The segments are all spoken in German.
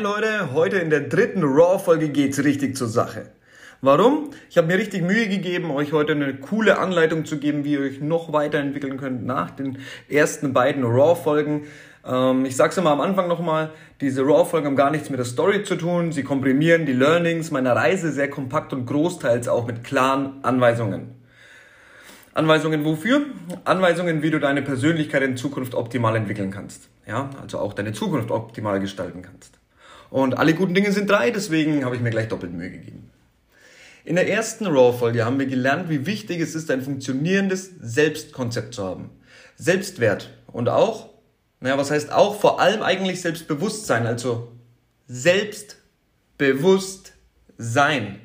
Leute, heute in der dritten Raw-Folge geht's richtig zur Sache. Warum? Ich habe mir richtig Mühe gegeben, euch heute eine coole Anleitung zu geben, wie ihr euch noch weiterentwickeln könnt nach den ersten beiden Raw-Folgen. Ähm, ich sag's immer am Anfang nochmal, diese Raw-Folgen haben gar nichts mit der Story zu tun. Sie komprimieren die Learnings meiner Reise sehr kompakt und großteils auch mit klaren Anweisungen. Anweisungen wofür? Anweisungen, wie du deine Persönlichkeit in Zukunft optimal entwickeln kannst. Ja, also auch deine Zukunft optimal gestalten kannst. Und alle guten Dinge sind drei, deswegen habe ich mir gleich doppelt Mühe gegeben. In der ersten Raw-Folge haben wir gelernt, wie wichtig es ist, ein funktionierendes Selbstkonzept zu haben. Selbstwert und auch, naja, was heißt auch, vor allem eigentlich Selbstbewusstsein, also Selbstbewusstsein.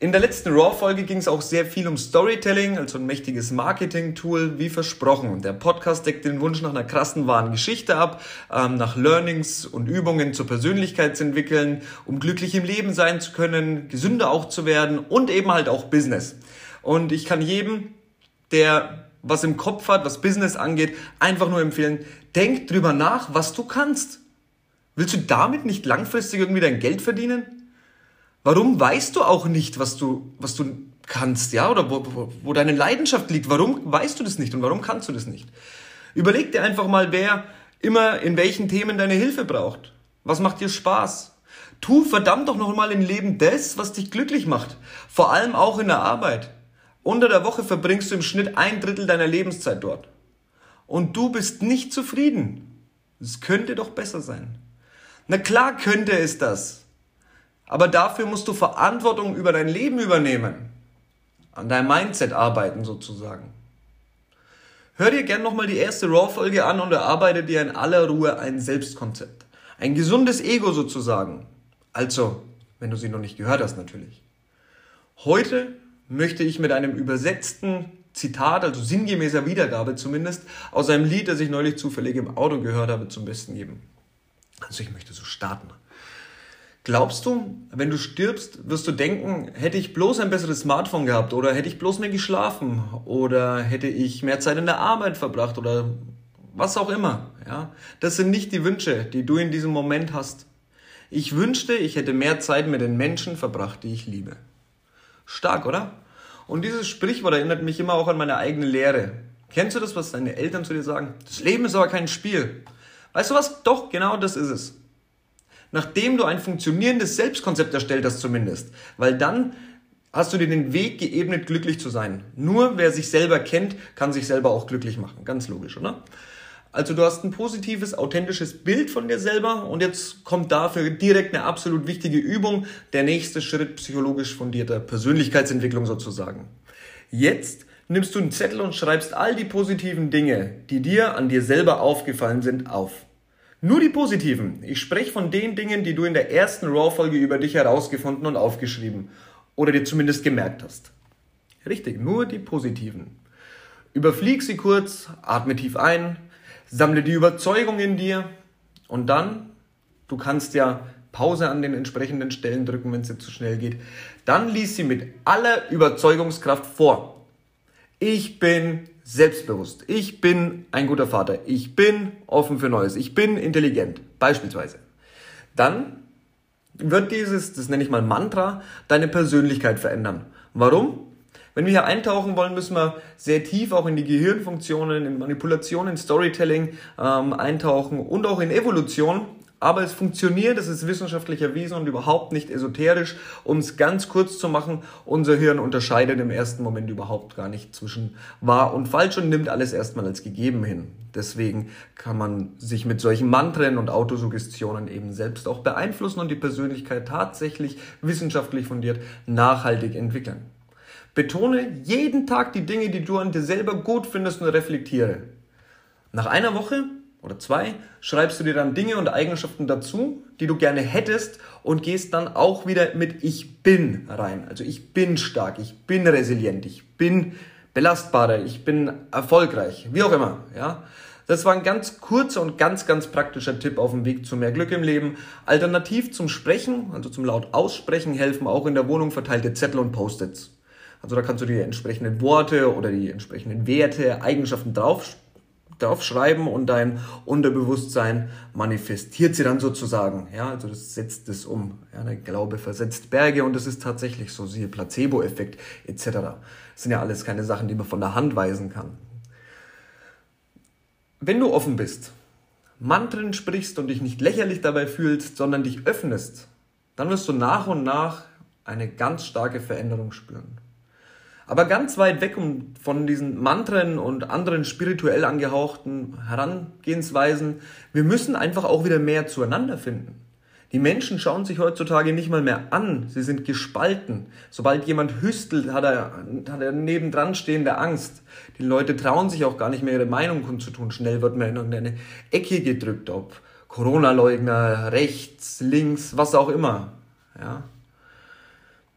In der letzten Raw-Folge ging es auch sehr viel um Storytelling, also ein mächtiges Marketing-Tool, wie versprochen. Der Podcast deckt den Wunsch nach einer krassen, wahren Geschichte ab, ähm, nach Learnings und Übungen zur Persönlichkeitsentwickeln, um glücklich im Leben sein zu können, gesünder auch zu werden und eben halt auch Business. Und ich kann jedem, der was im Kopf hat, was Business angeht, einfach nur empfehlen, denk drüber nach, was du kannst. Willst du damit nicht langfristig irgendwie dein Geld verdienen? Warum weißt du auch nicht, was du, was du kannst, ja, oder wo, wo, wo deine Leidenschaft liegt? Warum weißt du das nicht und warum kannst du das nicht? Überleg dir einfach mal, wer immer in welchen Themen deine Hilfe braucht. Was macht dir Spaß? Tu verdammt doch noch mal im Leben das, was dich glücklich macht. Vor allem auch in der Arbeit. Unter der Woche verbringst du im Schnitt ein Drittel deiner Lebenszeit dort. Und du bist nicht zufrieden. Es könnte doch besser sein. Na klar könnte es das. Aber dafür musst du Verantwortung über dein Leben übernehmen. An deinem Mindset arbeiten sozusagen. Hör dir gern nochmal die erste Raw-Folge an und erarbeite dir in aller Ruhe ein Selbstkonzept. Ein gesundes Ego sozusagen. Also, wenn du sie noch nicht gehört hast natürlich. Heute möchte ich mit einem übersetzten Zitat, also sinngemäßer Wiedergabe zumindest, aus einem Lied, das ich neulich zufällig im Auto gehört habe, zum Besten geben. Also ich möchte so starten. Glaubst du, wenn du stirbst, wirst du denken, hätte ich bloß ein besseres Smartphone gehabt oder hätte ich bloß mehr geschlafen oder hätte ich mehr Zeit in der Arbeit verbracht oder was auch immer, ja? Das sind nicht die Wünsche, die du in diesem Moment hast. Ich wünschte, ich hätte mehr Zeit mit den Menschen verbracht, die ich liebe. Stark, oder? Und dieses Sprichwort erinnert mich immer auch an meine eigene Lehre. Kennst du das, was deine Eltern zu dir sagen? Das Leben ist aber kein Spiel. Weißt du was? Doch, genau das ist es nachdem du ein funktionierendes Selbstkonzept erstellt hast zumindest. Weil dann hast du dir den Weg geebnet, glücklich zu sein. Nur wer sich selber kennt, kann sich selber auch glücklich machen. Ganz logisch, oder? Also du hast ein positives, authentisches Bild von dir selber und jetzt kommt dafür direkt eine absolut wichtige Übung, der nächste Schritt psychologisch fundierter Persönlichkeitsentwicklung sozusagen. Jetzt nimmst du einen Zettel und schreibst all die positiven Dinge, die dir an dir selber aufgefallen sind, auf. Nur die positiven. Ich spreche von den Dingen, die du in der ersten Raw-Folge über dich herausgefunden und aufgeschrieben oder dir zumindest gemerkt hast. Richtig, nur die positiven. Überflieg sie kurz, atme tief ein, sammle die Überzeugung in dir und dann, du kannst ja Pause an den entsprechenden Stellen drücken, wenn es jetzt zu schnell geht, dann lies sie mit aller Überzeugungskraft vor. Ich bin selbstbewusst. Ich bin ein guter Vater. Ich bin offen für Neues. Ich bin intelligent. Beispielsweise. Dann wird dieses, das nenne ich mal Mantra, deine Persönlichkeit verändern. Warum? Wenn wir hier eintauchen wollen, müssen wir sehr tief auch in die Gehirnfunktionen, in Manipulation, in Storytelling ähm, eintauchen und auch in Evolution. Aber es funktioniert, es ist wissenschaftlich erwiesen und überhaupt nicht esoterisch. Um es ganz kurz zu machen, unser Hirn unterscheidet im ersten Moment überhaupt gar nicht zwischen wahr und falsch und nimmt alles erstmal als gegeben hin. Deswegen kann man sich mit solchen Mantren und Autosuggestionen eben selbst auch beeinflussen und die Persönlichkeit tatsächlich wissenschaftlich fundiert nachhaltig entwickeln. Betone jeden Tag die Dinge, die du an dir selber gut findest und reflektiere. Nach einer Woche oder zwei, schreibst du dir dann Dinge und Eigenschaften dazu, die du gerne hättest und gehst dann auch wieder mit Ich bin rein. Also ich bin stark, ich bin resilient, ich bin belastbarer, ich bin erfolgreich, wie auch immer, ja. Das war ein ganz kurzer und ganz, ganz praktischer Tipp auf dem Weg zu mehr Glück im Leben. Alternativ zum Sprechen, also zum laut Aussprechen, helfen auch in der Wohnung verteilte Zettel und Post-its. Also da kannst du die entsprechenden Worte oder die entsprechenden Werte, Eigenschaften drauf darauf schreiben und dein Unterbewusstsein manifestiert sie dann sozusagen. Ja, also das setzt es um. Ja, der Glaube versetzt Berge und das ist tatsächlich so, siehe Placebo-Effekt etc. Das sind ja alles keine Sachen, die man von der Hand weisen kann. Wenn du offen bist, Mantren sprichst und dich nicht lächerlich dabei fühlst, sondern dich öffnest, dann wirst du nach und nach eine ganz starke Veränderung spüren. Aber ganz weit weg von diesen Mantren und anderen spirituell angehauchten Herangehensweisen, wir müssen einfach auch wieder mehr zueinander finden. Die Menschen schauen sich heutzutage nicht mal mehr an, sie sind gespalten. Sobald jemand hüstelt, hat er, hat er nebendran stehende Angst. Die Leute trauen sich auch gar nicht mehr ihre Meinung kundzutun. Schnell wird man in irgendeine Ecke gedrückt, ob Corona-Leugner, rechts, links, was auch immer. Ja.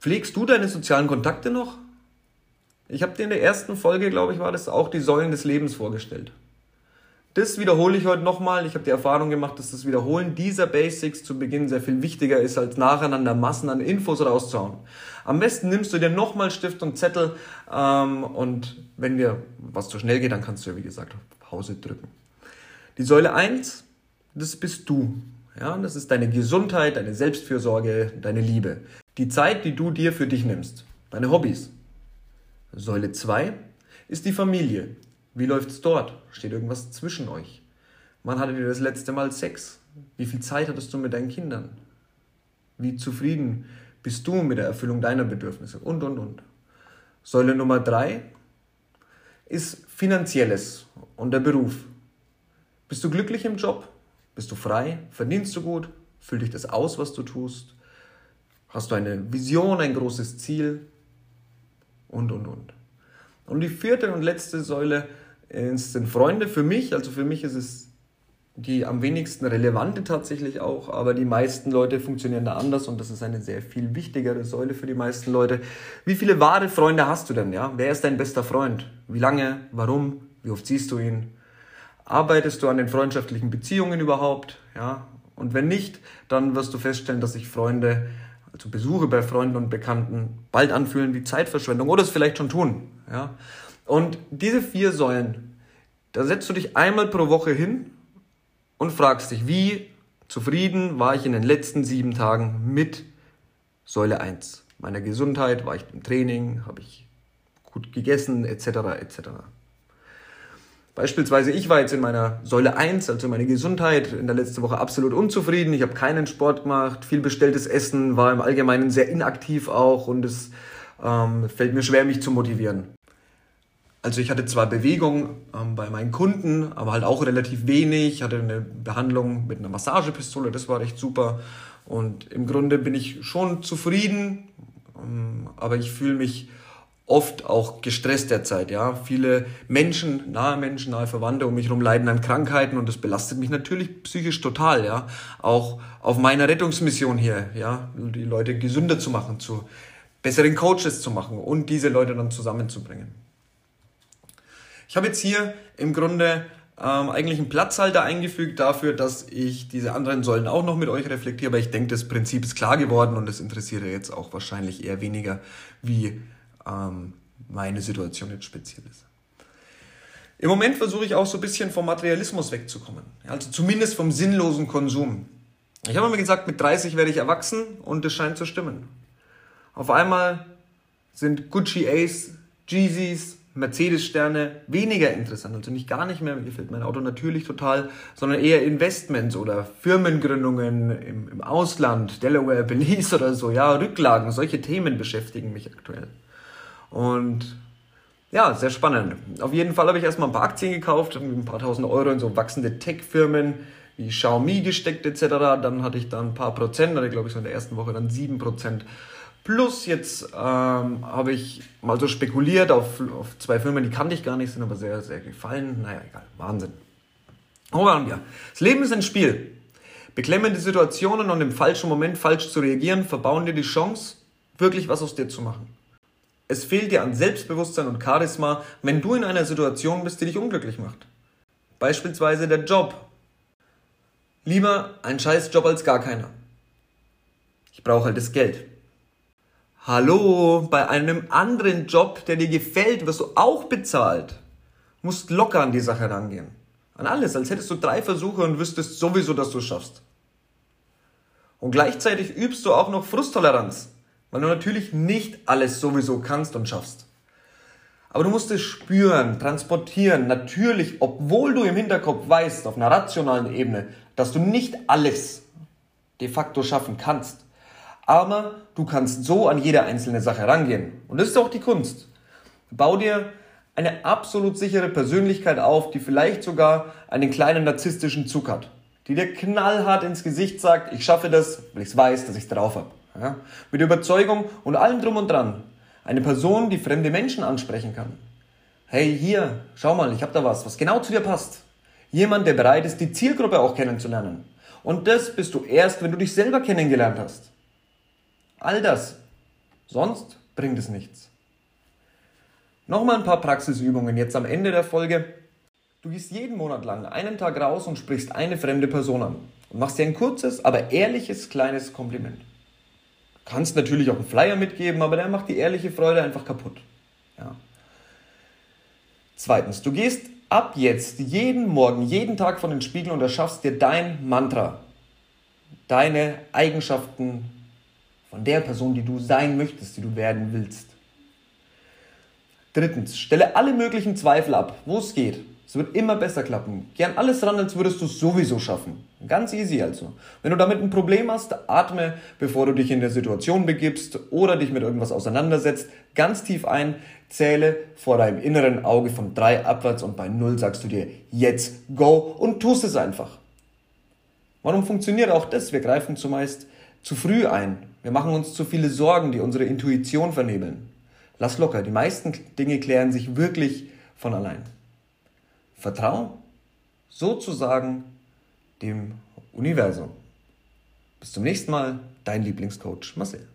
Pflegst du deine sozialen Kontakte noch? Ich habe dir in der ersten Folge, glaube ich, war das auch die Säulen des Lebens vorgestellt. Das wiederhole ich heute nochmal. Ich habe die Erfahrung gemacht, dass das Wiederholen dieser Basics zu Beginn sehr viel wichtiger ist, als nacheinander Massen an Infos rauszuhauen. Am besten nimmst du dir nochmal Stift und Zettel ähm, und wenn dir was zu schnell geht, dann kannst du ja, wie gesagt, Pause drücken. Die Säule 1, das bist du. Ja, das ist deine Gesundheit, deine Selbstfürsorge, deine Liebe. Die Zeit, die du dir für dich nimmst. Deine Hobbys. Säule 2 ist die Familie. Wie läuft's dort? Steht irgendwas zwischen euch? Wann hattet ihr das letzte Mal Sex? Wie viel Zeit hattest du mit deinen Kindern? Wie zufrieden bist du mit der Erfüllung deiner Bedürfnisse? Und, und, und. Säule Nummer 3 ist Finanzielles und der Beruf. Bist du glücklich im Job? Bist du frei? Verdienst du gut? Füllt dich das aus, was du tust? Hast du eine Vision, ein großes Ziel? Und, und, und. Und die vierte und letzte Säule sind Freunde für mich. Also für mich ist es die am wenigsten relevante tatsächlich auch, aber die meisten Leute funktionieren da anders und das ist eine sehr viel wichtigere Säule für die meisten Leute. Wie viele wahre Freunde hast du denn, ja? Wer ist dein bester Freund? Wie lange? Warum? Wie oft siehst du ihn? Arbeitest du an den freundschaftlichen Beziehungen überhaupt, ja? Und wenn nicht, dann wirst du feststellen, dass sich Freunde also Besuche bei Freunden und Bekannten, bald anfühlen wie Zeitverschwendung oder es vielleicht schon tun. Ja? Und diese vier Säulen, da setzt du dich einmal pro Woche hin und fragst dich, wie zufrieden war ich in den letzten sieben Tagen mit Säule 1 meiner Gesundheit, war ich im Training, habe ich gut gegessen, etc. etc. Beispielsweise, ich war jetzt in meiner Säule 1, also meine Gesundheit, in der letzten Woche absolut unzufrieden. Ich habe keinen Sport gemacht, viel bestelltes Essen, war im Allgemeinen sehr inaktiv auch und es ähm, fällt mir schwer, mich zu motivieren. Also ich hatte zwar Bewegung ähm, bei meinen Kunden, aber halt auch relativ wenig. Ich hatte eine Behandlung mit einer Massagepistole, das war echt super. Und im Grunde bin ich schon zufrieden, ähm, aber ich fühle mich oft auch gestresst derzeit. Ja, viele Menschen, nahe Menschen, nahe Verwandte um mich herum leiden an Krankheiten und das belastet mich natürlich psychisch total. Ja, auch auf meiner Rettungsmission hier, ja, die Leute gesünder zu machen, zu besseren Coaches zu machen und diese Leute dann zusammenzubringen. Ich habe jetzt hier im Grunde ähm, eigentlich einen Platzhalter eingefügt dafür, dass ich diese anderen Säulen auch noch mit euch reflektiere, aber ich denke, das Prinzip ist klar geworden und das interessiert jetzt auch wahrscheinlich eher weniger, wie ähm, meine Situation jetzt speziell ist. Im Moment versuche ich auch so ein bisschen vom Materialismus wegzukommen. Also zumindest vom sinnlosen Konsum. Ich habe mir gesagt, mit 30 werde ich erwachsen und es scheint zu stimmen. Auf einmal sind Gucci Ace, Jeezys, Mercedes-Sterne weniger interessant. Also nicht gar nicht mehr, mir gefällt mein Auto natürlich total, sondern eher Investments oder Firmengründungen im, im Ausland, Delaware, Belize oder so. Ja, Rücklagen, solche Themen beschäftigen mich aktuell. Und ja, sehr spannend. Auf jeden Fall habe ich erstmal ein paar Aktien gekauft, ein paar tausend Euro in so wachsende Tech-Firmen wie Xiaomi gesteckt etc. Dann hatte ich da ein paar Prozent, hatte glaube ich so in der ersten Woche dann sieben Prozent. Plus jetzt ähm, habe ich mal so spekuliert auf, auf zwei Firmen, die kannte ich gar nicht, sind aber sehr, sehr gefallen. Naja, egal, Wahnsinn. Wo waren wir? Das Leben ist ein Spiel. Beklemmende Situationen und im falschen Moment falsch zu reagieren, verbauen dir die Chance, wirklich was aus dir zu machen. Es fehlt dir an Selbstbewusstsein und Charisma, wenn du in einer Situation bist, die dich unglücklich macht. Beispielsweise der Job. Lieber ein Scheißjob als gar keiner. Ich brauche halt das Geld. Hallo, bei einem anderen Job, der dir gefällt, wirst du auch bezahlt. Musst locker an die Sache rangehen. An alles, als hättest du drei Versuche und wüsstest sowieso, dass du es schaffst. Und gleichzeitig übst du auch noch Frusttoleranz, weil du natürlich nicht alles sowieso kannst und schaffst. Aber du musst es spüren, transportieren, natürlich, obwohl du im Hinterkopf weißt, auf einer rationalen Ebene, dass du nicht alles de facto schaffen kannst. Aber du kannst so an jede einzelne Sache rangehen. Und das ist auch die Kunst. Bau dir eine absolut sichere Persönlichkeit auf, die vielleicht sogar einen kleinen narzisstischen Zug hat. Die dir knallhart ins Gesicht sagt, ich schaffe das, weil ich weiß, dass ich es drauf habe. Ja? Mit Überzeugung und allem drum und dran. Eine Person, die fremde Menschen ansprechen kann. Hey, hier, schau mal, ich habe da was, was genau zu dir passt. Jemand, der bereit ist, die Zielgruppe auch kennenzulernen. Und das bist du erst, wenn du dich selber kennengelernt hast. All das. Sonst bringt es nichts. Nochmal ein paar Praxisübungen jetzt am Ende der Folge. Du gehst jeden Monat lang einen Tag raus und sprichst eine fremde Person an und machst dir ein kurzes, aber ehrliches kleines Kompliment. Kannst natürlich auch einen Flyer mitgeben, aber der macht die ehrliche Freude einfach kaputt. Ja. Zweitens, du gehst ab jetzt jeden Morgen, jeden Tag von den Spiegel und erschaffst dir dein Mantra. Deine Eigenschaften von der Person, die du sein möchtest, die du werden willst. Drittens, stelle alle möglichen Zweifel ab, wo es geht. Es wird immer besser klappen. Gern alles ran, als würdest du es sowieso schaffen. Ganz easy also. Wenn du damit ein Problem hast, atme, bevor du dich in der Situation begibst oder dich mit irgendwas auseinandersetzt, ganz tief ein, zähle vor deinem inneren Auge von drei abwärts und bei null sagst du dir jetzt go und tust es einfach. Warum funktioniert auch das? Wir greifen zumeist zu früh ein. Wir machen uns zu viele Sorgen, die unsere Intuition vernebeln. Lass locker, die meisten Dinge klären sich wirklich von allein. Vertrau sozusagen dem Universum. Bis zum nächsten Mal, dein Lieblingscoach Marcel.